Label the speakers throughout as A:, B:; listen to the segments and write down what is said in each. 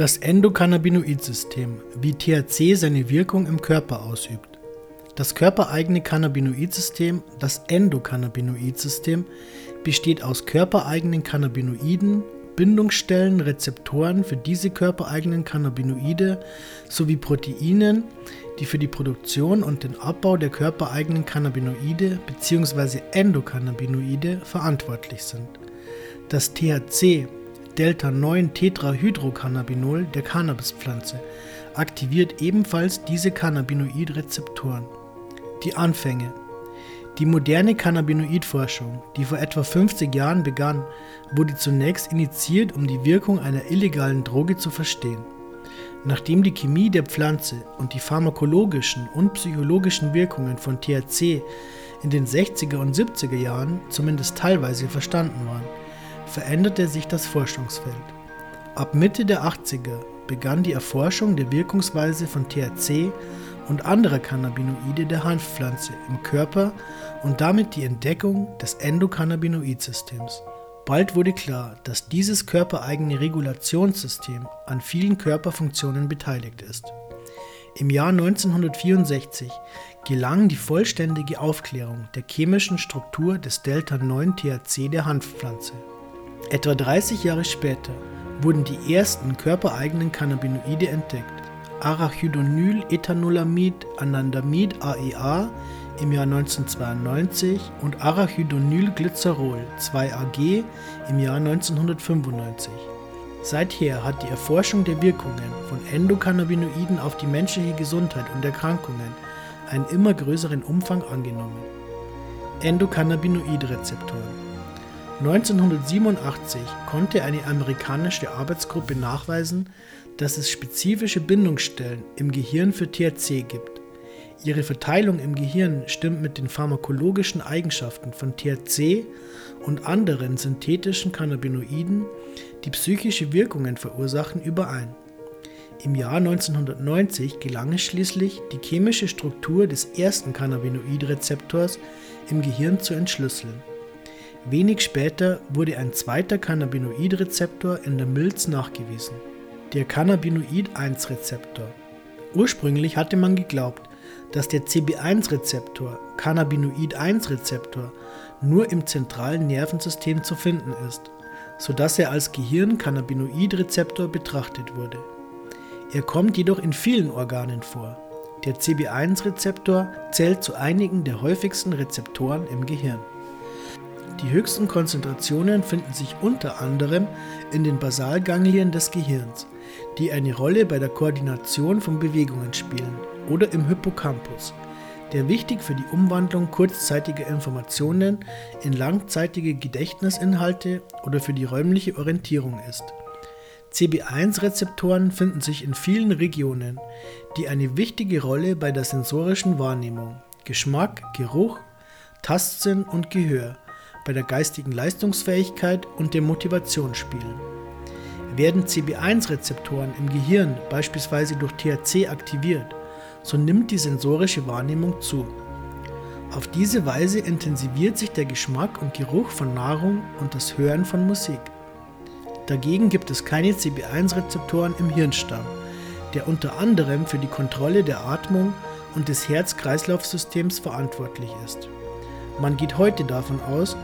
A: Das Endokannabinoid-System, wie THC seine Wirkung im Körper ausübt. Das körpereigene Cannabinoid-System, das Endokannabinoid-System, besteht aus körpereigenen Cannabinoiden, Bindungsstellen, Rezeptoren für diese körpereigenen Cannabinoide sowie Proteinen, die für die Produktion und den Abbau der körpereigenen Cannabinoide bzw. Endokannabinoide verantwortlich sind. Das THC Delta-9-Tetrahydrocannabinol der Cannabispflanze aktiviert ebenfalls diese Cannabinoid-Rezeptoren. Die Anfänge Die moderne Cannabinoid-Forschung, die vor etwa 50 Jahren begann, wurde zunächst initiiert, um die Wirkung einer illegalen Droge zu verstehen. Nachdem die Chemie der Pflanze und die pharmakologischen und psychologischen Wirkungen von THC in den 60er und 70er Jahren zumindest teilweise verstanden waren, veränderte sich das Forschungsfeld. Ab Mitte der 80er begann die Erforschung der Wirkungsweise von THC und anderer Cannabinoide der Hanfpflanze im Körper und damit die Entdeckung des Endokannabinoid-Systems. Bald wurde klar, dass dieses körpereigene Regulationssystem an vielen Körperfunktionen beteiligt ist. Im Jahr 1964 gelang die vollständige Aufklärung der chemischen Struktur des Delta-9-THC der Hanfpflanze. Etwa 30 Jahre später wurden die ersten körpereigenen Cannabinoide entdeckt. Arachidonylethanolamin Anandamid AEA e im Jahr 1992 und Arachidonylglycerol 2-AG im Jahr 1995. Seither hat die Erforschung der Wirkungen von Endokannabinoiden auf die menschliche Gesundheit und Erkrankungen einen immer größeren Umfang angenommen. Endokannabinoidrezeptoren 1987 konnte eine amerikanische Arbeitsgruppe nachweisen, dass es spezifische Bindungsstellen im Gehirn für THC gibt. Ihre Verteilung im Gehirn stimmt mit den pharmakologischen Eigenschaften von THC und anderen synthetischen Cannabinoiden, die psychische Wirkungen verursachen, überein. Im Jahr 1990 gelang es schließlich, die chemische Struktur des ersten Cannabinoidrezeptors im Gehirn zu entschlüsseln. Wenig später wurde ein zweiter Cannabinoidrezeptor in der Milz nachgewiesen, der Cannabinoid-1-Rezeptor. Ursprünglich hatte man geglaubt, dass der CB1-Rezeptor, Cannabinoid-1-Rezeptor, nur im zentralen Nervensystem zu finden ist, sodass er als Gehirn-Cannabinoid-Rezeptor betrachtet wurde. Er kommt jedoch in vielen Organen vor. Der CB1-Rezeptor zählt zu einigen der häufigsten Rezeptoren im Gehirn. Die höchsten Konzentrationen finden sich unter anderem in den Basalganglien des Gehirns, die eine Rolle bei der Koordination von Bewegungen spielen, oder im Hippocampus, der wichtig für die Umwandlung kurzzeitiger Informationen in langzeitige Gedächtnisinhalte oder für die räumliche Orientierung ist. CB1-Rezeptoren finden sich in vielen Regionen, die eine wichtige Rolle bei der sensorischen Wahrnehmung, Geschmack, Geruch, Tastsinn und Gehör bei der geistigen Leistungsfähigkeit und der Motivation spielen. Werden CB1-Rezeptoren im Gehirn beispielsweise durch THC aktiviert, so nimmt die sensorische Wahrnehmung zu. Auf diese Weise intensiviert sich der Geschmack und Geruch von Nahrung und das Hören von Musik. Dagegen gibt es keine CB1-Rezeptoren im Hirnstamm, der unter anderem für die Kontrolle der Atmung und des Herz-Kreislauf-Systems verantwortlich ist. Man geht heute davon aus,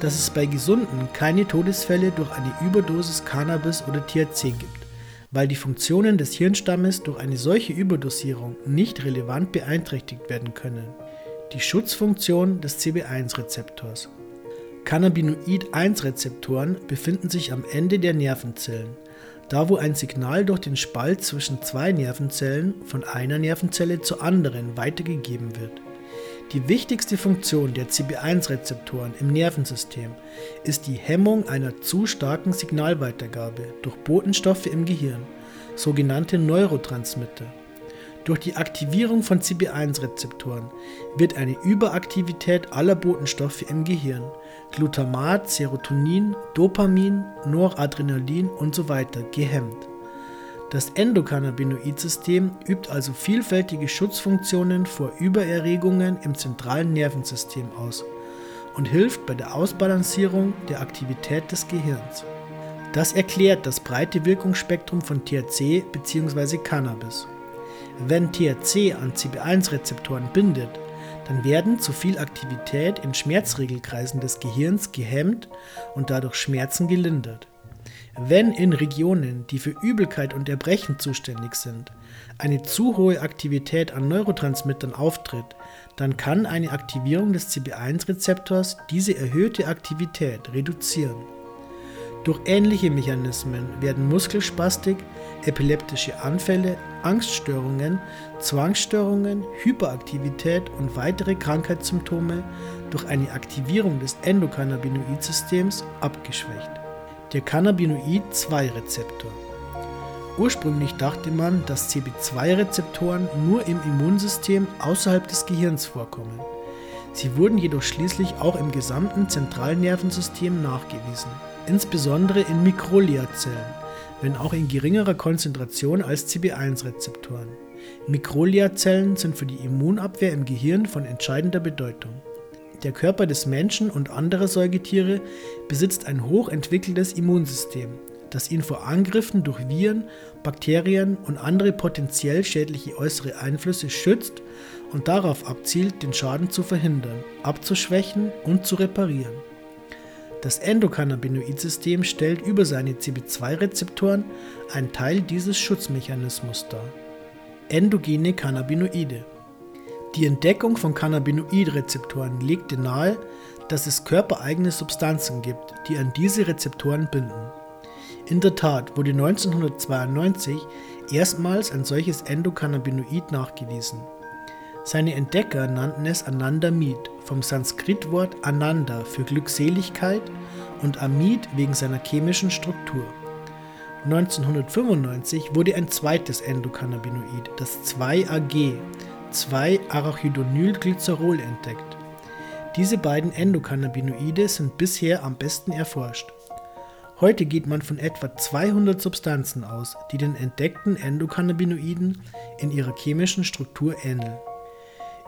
A: dass es bei Gesunden keine Todesfälle durch eine Überdosis Cannabis oder THC gibt, weil die Funktionen des Hirnstammes durch eine solche Überdosierung nicht relevant beeinträchtigt werden können. Die Schutzfunktion des CB1-Rezeptors. Cannabinoid-1-Rezeptoren befinden sich am Ende der Nervenzellen, da wo ein Signal durch den Spalt zwischen zwei Nervenzellen von einer Nervenzelle zur anderen weitergegeben wird. Die wichtigste Funktion der CB1-Rezeptoren im Nervensystem ist die Hemmung einer zu starken Signalweitergabe durch Botenstoffe im Gehirn, sogenannte Neurotransmitter. Durch die Aktivierung von CB1-Rezeptoren wird eine Überaktivität aller Botenstoffe im Gehirn, Glutamat, Serotonin, Dopamin, Noradrenalin usw. So gehemmt. Das Endokannabinoid-System übt also vielfältige Schutzfunktionen vor Übererregungen im zentralen Nervensystem aus und hilft bei der Ausbalancierung der Aktivität des Gehirns. Das erklärt das breite Wirkungsspektrum von THC bzw. Cannabis. Wenn THC an CB1-Rezeptoren bindet, dann werden zu viel Aktivität in Schmerzregelkreisen des Gehirns gehemmt und dadurch Schmerzen gelindert. Wenn in Regionen, die für Übelkeit und Erbrechen zuständig sind, eine zu hohe Aktivität an Neurotransmittern auftritt, dann kann eine Aktivierung des CB1-Rezeptors diese erhöhte Aktivität reduzieren. Durch ähnliche Mechanismen werden Muskelspastik, epileptische Anfälle, Angststörungen, Zwangsstörungen, Hyperaktivität und weitere Krankheitssymptome durch eine Aktivierung des Endokannabinoidsystems abgeschwächt. Der Cannabinoid-2-Rezeptor. Ursprünglich dachte man, dass CB2-Rezeptoren nur im Immunsystem außerhalb des Gehirns vorkommen. Sie wurden jedoch schließlich auch im gesamten Zentralnervensystem nachgewiesen insbesondere in Mikrogliazellen, wenn auch in geringerer Konzentration als CB1-Rezeptoren. Mikrogliazellen sind für die Immunabwehr im Gehirn von entscheidender Bedeutung. Der Körper des Menschen und anderer Säugetiere besitzt ein hochentwickeltes Immunsystem, das ihn vor Angriffen durch Viren, Bakterien und andere potenziell schädliche äußere Einflüsse schützt und darauf abzielt, den Schaden zu verhindern, abzuschwächen und zu reparieren. Das Endokannabinoid-System stellt über seine CB2-Rezeptoren einen Teil dieses Schutzmechanismus dar. Endogene Cannabinoide. Die Entdeckung von Cannabinoid-Rezeptoren legte nahe, dass es körpereigene Substanzen gibt, die an diese Rezeptoren binden. In der Tat wurde 1992 erstmals ein solches Endokannabinoid nachgewiesen. Seine Entdecker nannten es Anandamid, vom Sanskritwort Ananda für Glückseligkeit und Amid wegen seiner chemischen Struktur. 1995 wurde ein zweites Endokannabinoid, das 2-AG, 2-Arachidonylglycerol, entdeckt. Diese beiden Endokannabinoide sind bisher am besten erforscht. Heute geht man von etwa 200 Substanzen aus, die den entdeckten Endokannabinoiden in ihrer chemischen Struktur ähneln.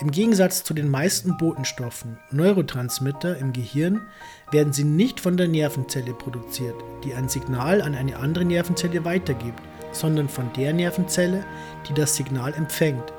A: Im Gegensatz zu den meisten Botenstoffen, Neurotransmitter im Gehirn, werden sie nicht von der Nervenzelle produziert, die ein Signal an eine andere Nervenzelle weitergibt, sondern von der Nervenzelle, die das Signal empfängt.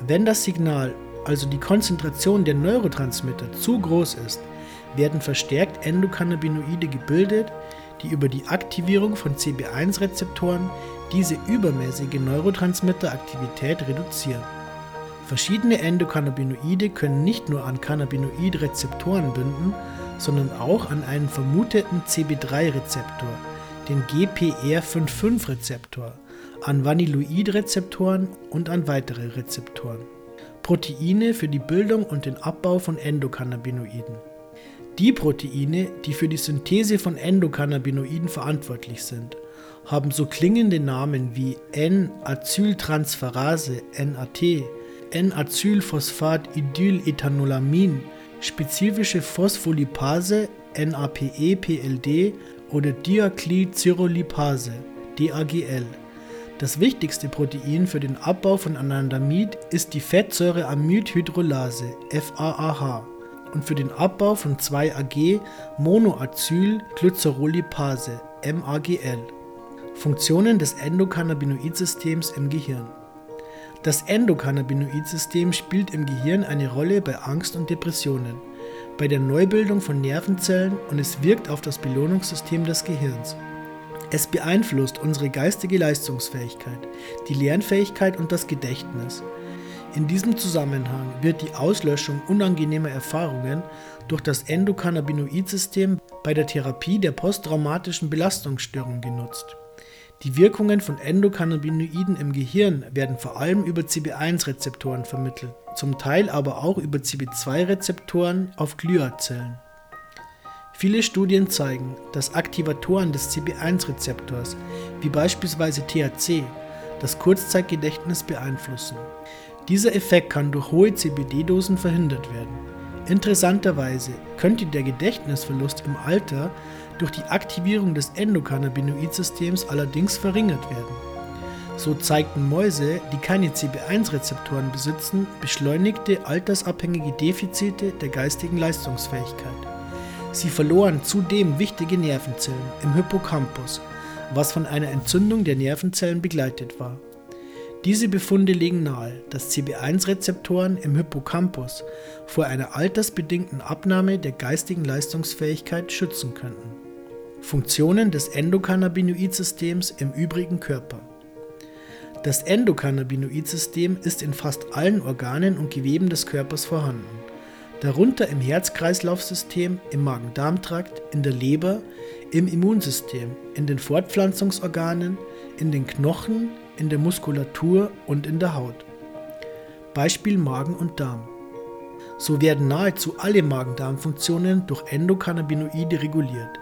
A: Wenn das Signal, also die Konzentration der Neurotransmitter, zu groß ist, werden verstärkt Endokannabinoide gebildet, die über die Aktivierung von CB1-Rezeptoren diese übermäßige Neurotransmitteraktivität reduzieren. Verschiedene Endokannabinoide können nicht nur an Cannabinoid-Rezeptoren binden, sondern auch an einen vermuteten CB3-Rezeptor, den GPR55-Rezeptor, an Vanilloid-Rezeptoren und an weitere Rezeptoren. Proteine für die Bildung und den Abbau von Endokannabinoiden. Die Proteine, die für die Synthese von Endokannabinoiden verantwortlich sind, haben so klingende Namen wie N-Acyltransferase NAT, N-Acylphosphat-Idylethanolamin, spezifische Phospholipase NAPE-PLD oder Diaclylcyrrolipase DAGL. Das wichtigste Protein für den Abbau von Anandamid ist die Fettsäureamidhydrolase FAAH und für den Abbau von 2-AG Monoacylglycerolipase MAGL. Funktionen des Endokannabinoidsystems im Gehirn das Endokannabinoid-System spielt im Gehirn eine Rolle bei Angst und Depressionen, bei der Neubildung von Nervenzellen und es wirkt auf das Belohnungssystem des Gehirns. Es beeinflusst unsere geistige Leistungsfähigkeit, die Lernfähigkeit und das Gedächtnis. In diesem Zusammenhang wird die Auslöschung unangenehmer Erfahrungen durch das Endokannabinoid-System bei der Therapie der posttraumatischen Belastungsstörung genutzt. Die Wirkungen von Endokannabinoiden im Gehirn werden vor allem über CB1-Rezeptoren vermittelt, zum Teil aber auch über CB2-Rezeptoren auf Gliazellen. Viele Studien zeigen, dass Aktivatoren des CB1-Rezeptors, wie beispielsweise THC, das Kurzzeitgedächtnis beeinflussen. Dieser Effekt kann durch hohe CBD-Dosen verhindert werden. Interessanterweise könnte der Gedächtnisverlust im Alter durch die Aktivierung des Endokannabinoidsystems allerdings verringert werden. So zeigten Mäuse, die keine CB1-Rezeptoren besitzen, beschleunigte altersabhängige Defizite der geistigen Leistungsfähigkeit. Sie verloren zudem wichtige Nervenzellen im Hippocampus, was von einer Entzündung der Nervenzellen begleitet war. Diese Befunde legen nahe, dass CB1-Rezeptoren im Hippocampus vor einer altersbedingten Abnahme der geistigen Leistungsfähigkeit schützen könnten. Funktionen des Endokannabinoidsystems im übrigen Körper. Das Endokannabinoidsystem ist in fast allen Organen und Geweben des Körpers vorhanden, darunter im Herz-Kreislauf-System, im Magen-Darm-Trakt, in der Leber, im Immunsystem, in den Fortpflanzungsorganen, in den Knochen, in der Muskulatur und in der Haut. Beispiel Magen und Darm. So werden nahezu alle Magen-Darm-Funktionen durch Endokannabinoide reguliert.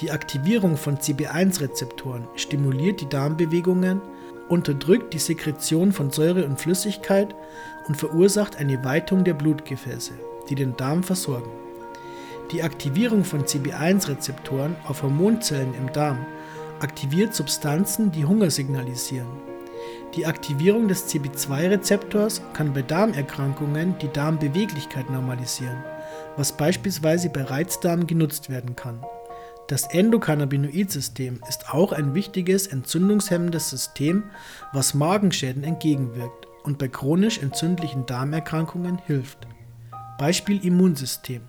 A: Die Aktivierung von CB1-Rezeptoren stimuliert die Darmbewegungen, unterdrückt die Sekretion von Säure und Flüssigkeit und verursacht eine Weitung der Blutgefäße, die den Darm versorgen. Die Aktivierung von CB1-Rezeptoren auf Hormonzellen im Darm aktiviert Substanzen, die Hunger signalisieren. Die Aktivierung des CB2-Rezeptors kann bei Darmerkrankungen die Darmbeweglichkeit normalisieren, was beispielsweise bei Reizdarm genutzt werden kann. Das Endokannabinoid-System ist auch ein wichtiges entzündungshemmendes System, was Magenschäden entgegenwirkt und bei chronisch entzündlichen Darmerkrankungen hilft. Beispiel Immunsystem.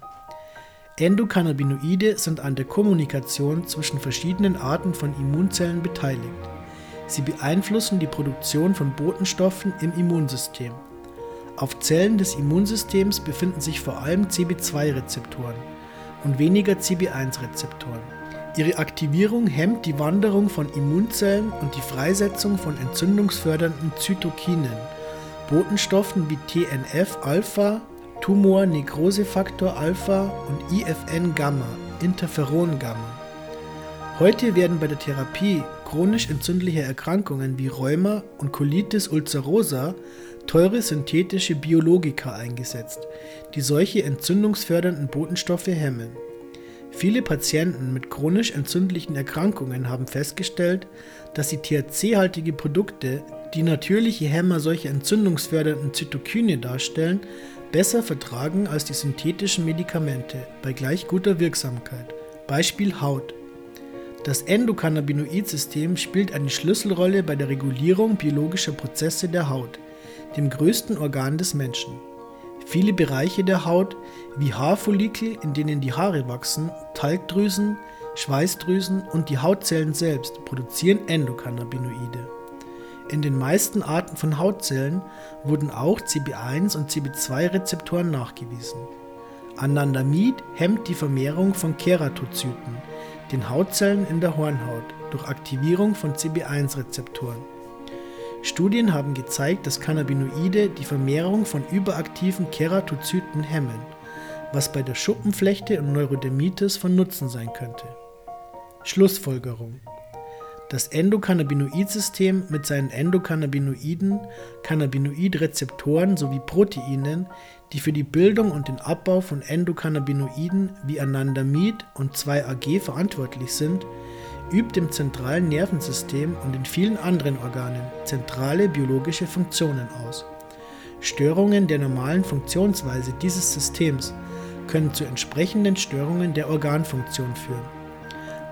A: Endokannabinoide sind an der Kommunikation zwischen verschiedenen Arten von Immunzellen beteiligt. Sie beeinflussen die Produktion von Botenstoffen im Immunsystem. Auf Zellen des Immunsystems befinden sich vor allem CB2-Rezeptoren und weniger CB1-Rezeptoren. Ihre Aktivierung hemmt die Wanderung von Immunzellen und die Freisetzung von entzündungsfördernden Zytokinen, Botenstoffen wie TNF-Alpha, Tumor-Nekrosefaktor Alpha und IFN-Gamma, Interferon-Gamma. Heute werden bei der Therapie chronisch entzündlicher Erkrankungen wie Rheuma und Colitis ulcerosa teure synthetische Biologika eingesetzt, die solche entzündungsfördernden Botenstoffe hemmen. Viele Patienten mit chronisch entzündlichen Erkrankungen haben festgestellt, dass sie THC-haltige Produkte, die natürliche Hämmer solcher entzündungsfördernden Zytokine darstellen, besser vertragen als die synthetischen Medikamente bei gleich guter Wirksamkeit. Beispiel Haut. Das Endokannabinoid-System spielt eine Schlüsselrolle bei der Regulierung biologischer Prozesse der Haut, dem größten Organ des Menschen. Viele Bereiche der Haut, wie Haarfollikel, in denen die Haare wachsen, Talgdrüsen, Schweißdrüsen und die Hautzellen selbst produzieren Endokannabinoide. In den meisten Arten von Hautzellen wurden auch CB1 und CB2-Rezeptoren nachgewiesen. Anandamid hemmt die Vermehrung von Keratozyten, den Hautzellen in der Hornhaut, durch Aktivierung von CB1-Rezeptoren. Studien haben gezeigt, dass Cannabinoide die Vermehrung von überaktiven Keratozyten hemmen, was bei der Schuppenflechte und Neurodermitis von Nutzen sein könnte. Schlussfolgerung das Endokannabinoid-System mit seinen Endokannabinoiden, Cannabinoidrezeptoren sowie Proteinen, die für die Bildung und den Abbau von Endokannabinoiden wie Anandamid und 2-AG verantwortlich sind, übt im zentralen Nervensystem und in vielen anderen Organen zentrale biologische Funktionen aus. Störungen der normalen Funktionsweise dieses Systems können zu entsprechenden Störungen der Organfunktion führen.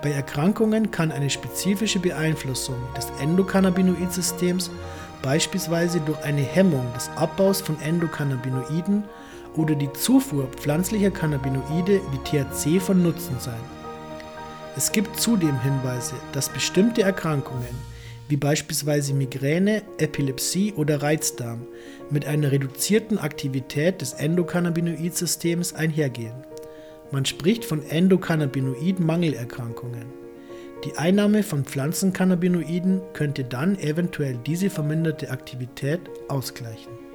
A: Bei Erkrankungen kann eine spezifische Beeinflussung des Endokannabinoidsystems beispielsweise durch eine Hemmung des Abbaus von Endokannabinoiden oder die Zufuhr pflanzlicher Cannabinoide wie THC von Nutzen sein. Es gibt zudem Hinweise, dass bestimmte Erkrankungen, wie beispielsweise Migräne, Epilepsie oder Reizdarm, mit einer reduzierten Aktivität des Endokannabinoidsystems einhergehen. Man spricht von Endokannabinoid-Mangelerkrankungen. Die Einnahme von Pflanzencannabinoiden könnte dann eventuell diese verminderte Aktivität ausgleichen.